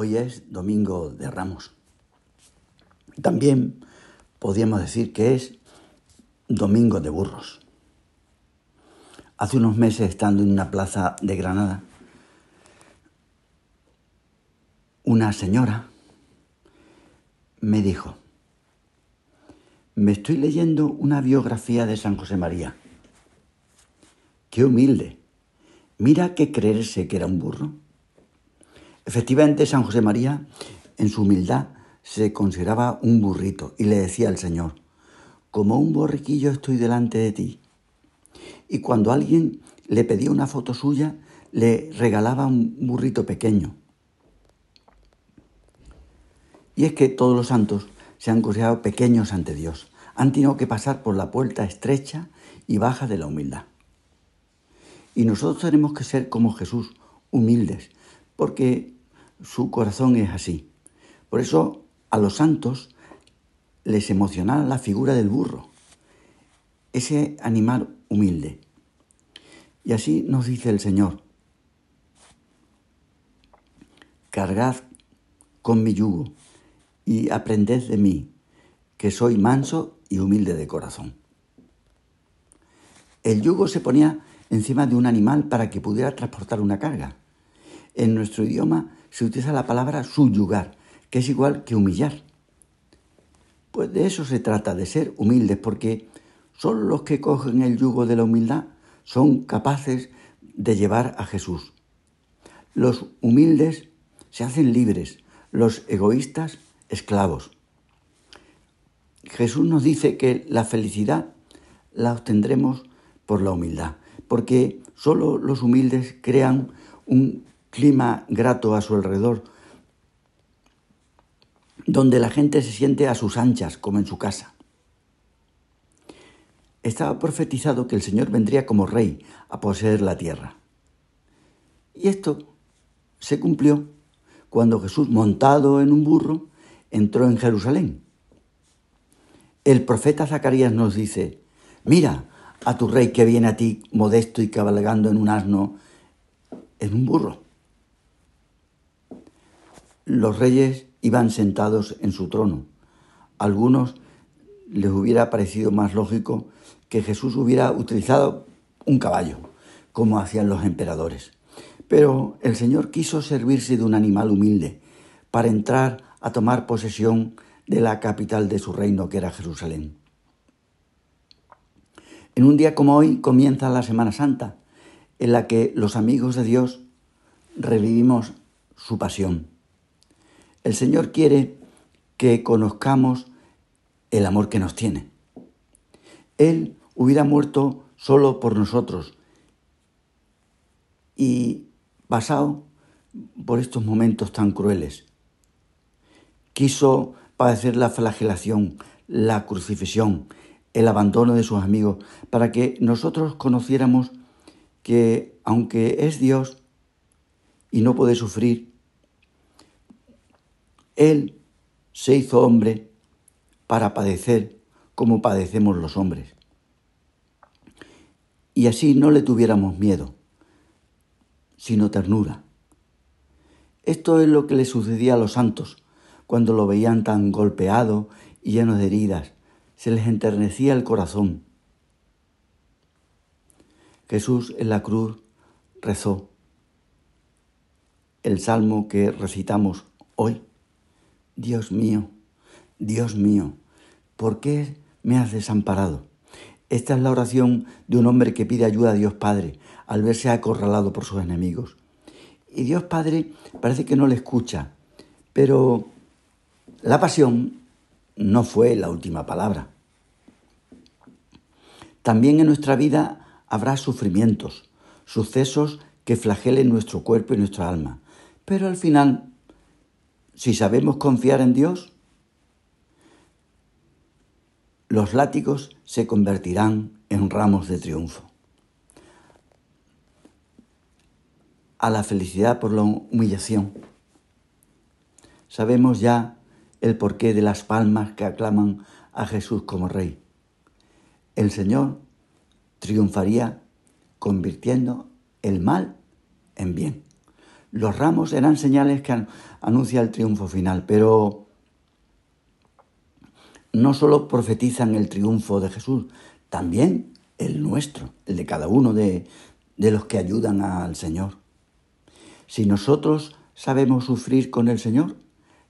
Hoy es Domingo de Ramos. También podríamos decir que es Domingo de Burros. Hace unos meses, estando en una plaza de Granada, una señora me dijo, me estoy leyendo una biografía de San José María. Qué humilde. Mira que creerse que era un burro. Efectivamente, San José María, en su humildad, se consideraba un burrito y le decía al Señor, como un borriquillo estoy delante de ti. Y cuando alguien le pedía una foto suya, le regalaba un burrito pequeño. Y es que todos los santos se han considerado pequeños ante Dios. Han tenido que pasar por la puerta estrecha y baja de la humildad. Y nosotros tenemos que ser como Jesús, humildes, porque su corazón es así. Por eso a los santos les emocionaba la figura del burro, ese animal humilde. Y así nos dice el Señor, cargad con mi yugo y aprended de mí, que soy manso y humilde de corazón. El yugo se ponía encima de un animal para que pudiera transportar una carga. En nuestro idioma se utiliza la palabra subyugar, que es igual que humillar. Pues de eso se trata, de ser humildes, porque solo los que cogen el yugo de la humildad son capaces de llevar a Jesús. Los humildes se hacen libres, los egoístas esclavos. Jesús nos dice que la felicidad la obtendremos por la humildad, porque solo los humildes crean un clima grato a su alrededor, donde la gente se siente a sus anchas, como en su casa. Estaba profetizado que el Señor vendría como rey a poseer la tierra. Y esto se cumplió cuando Jesús, montado en un burro, entró en Jerusalén. El profeta Zacarías nos dice, mira a tu rey que viene a ti modesto y cabalgando en un asno, en un burro los reyes iban sentados en su trono. A algunos les hubiera parecido más lógico que Jesús hubiera utilizado un caballo, como hacían los emperadores. Pero el Señor quiso servirse de un animal humilde para entrar a tomar posesión de la capital de su reino, que era Jerusalén. En un día como hoy comienza la Semana Santa, en la que los amigos de Dios revivimos su pasión. El Señor quiere que conozcamos el amor que nos tiene. Él hubiera muerto solo por nosotros y pasado por estos momentos tan crueles. Quiso padecer la flagelación, la crucifixión, el abandono de sus amigos, para que nosotros conociéramos que aunque es Dios y no puede sufrir, él se hizo hombre para padecer como padecemos los hombres. Y así no le tuviéramos miedo, sino ternura. Esto es lo que le sucedía a los santos cuando lo veían tan golpeado y lleno de heridas. Se les enternecía el corazón. Jesús en la cruz rezó el salmo que recitamos hoy. Dios mío, Dios mío, ¿por qué me has desamparado? Esta es la oración de un hombre que pide ayuda a Dios Padre al verse acorralado por sus enemigos. Y Dios Padre parece que no le escucha, pero la pasión no fue la última palabra. También en nuestra vida habrá sufrimientos, sucesos que flagelen nuestro cuerpo y nuestra alma, pero al final si sabemos confiar en Dios, los látigos se convertirán en ramos de triunfo. A la felicidad por la humillación. Sabemos ya el porqué de las palmas que aclaman a Jesús como Rey. El Señor triunfaría convirtiendo el mal en bien. Los ramos eran señales que anuncian el triunfo final, pero no solo profetizan el triunfo de Jesús, también el nuestro, el de cada uno de, de los que ayudan al Señor. Si nosotros sabemos sufrir con el Señor,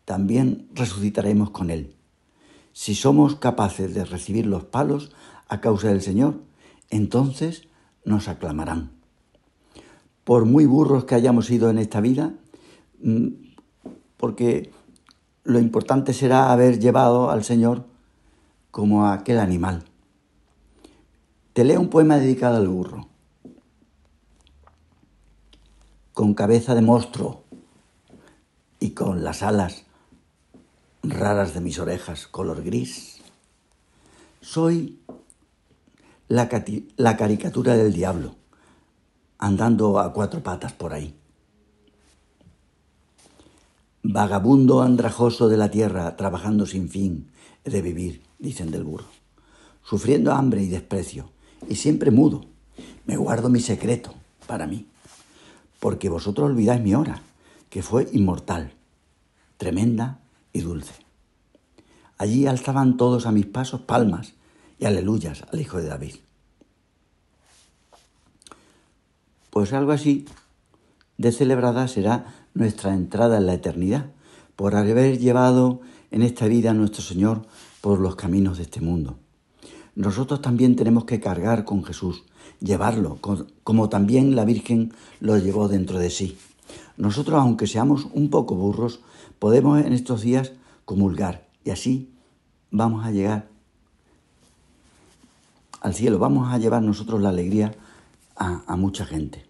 también resucitaremos con Él. Si somos capaces de recibir los palos a causa del Señor, entonces nos aclamarán. Por muy burros que hayamos sido en esta vida, mm, porque lo importante será haber llevado al Señor como a aquel animal. Te leo un poema dedicado al burro. Con cabeza de monstruo y con las alas raras de mis orejas, color gris. Soy la, la caricatura del diablo, andando a cuatro patas por ahí. Vagabundo andrajoso de la tierra, trabajando sin fin de vivir, dicen del burro, sufriendo hambre y desprecio, y siempre mudo. Me guardo mi secreto para mí, porque vosotros olvidáis mi hora, que fue inmortal, tremenda y dulce. Allí alzaban todos a mis pasos palmas y aleluyas al Hijo de David. Pues algo así de celebrada será nuestra entrada en la eternidad, por haber llevado en esta vida a nuestro Señor por los caminos de este mundo. Nosotros también tenemos que cargar con Jesús, llevarlo, como también la Virgen lo llevó dentro de sí. Nosotros, aunque seamos un poco burros, podemos en estos días comulgar y así vamos a llegar al cielo, vamos a llevar nosotros la alegría a, a mucha gente.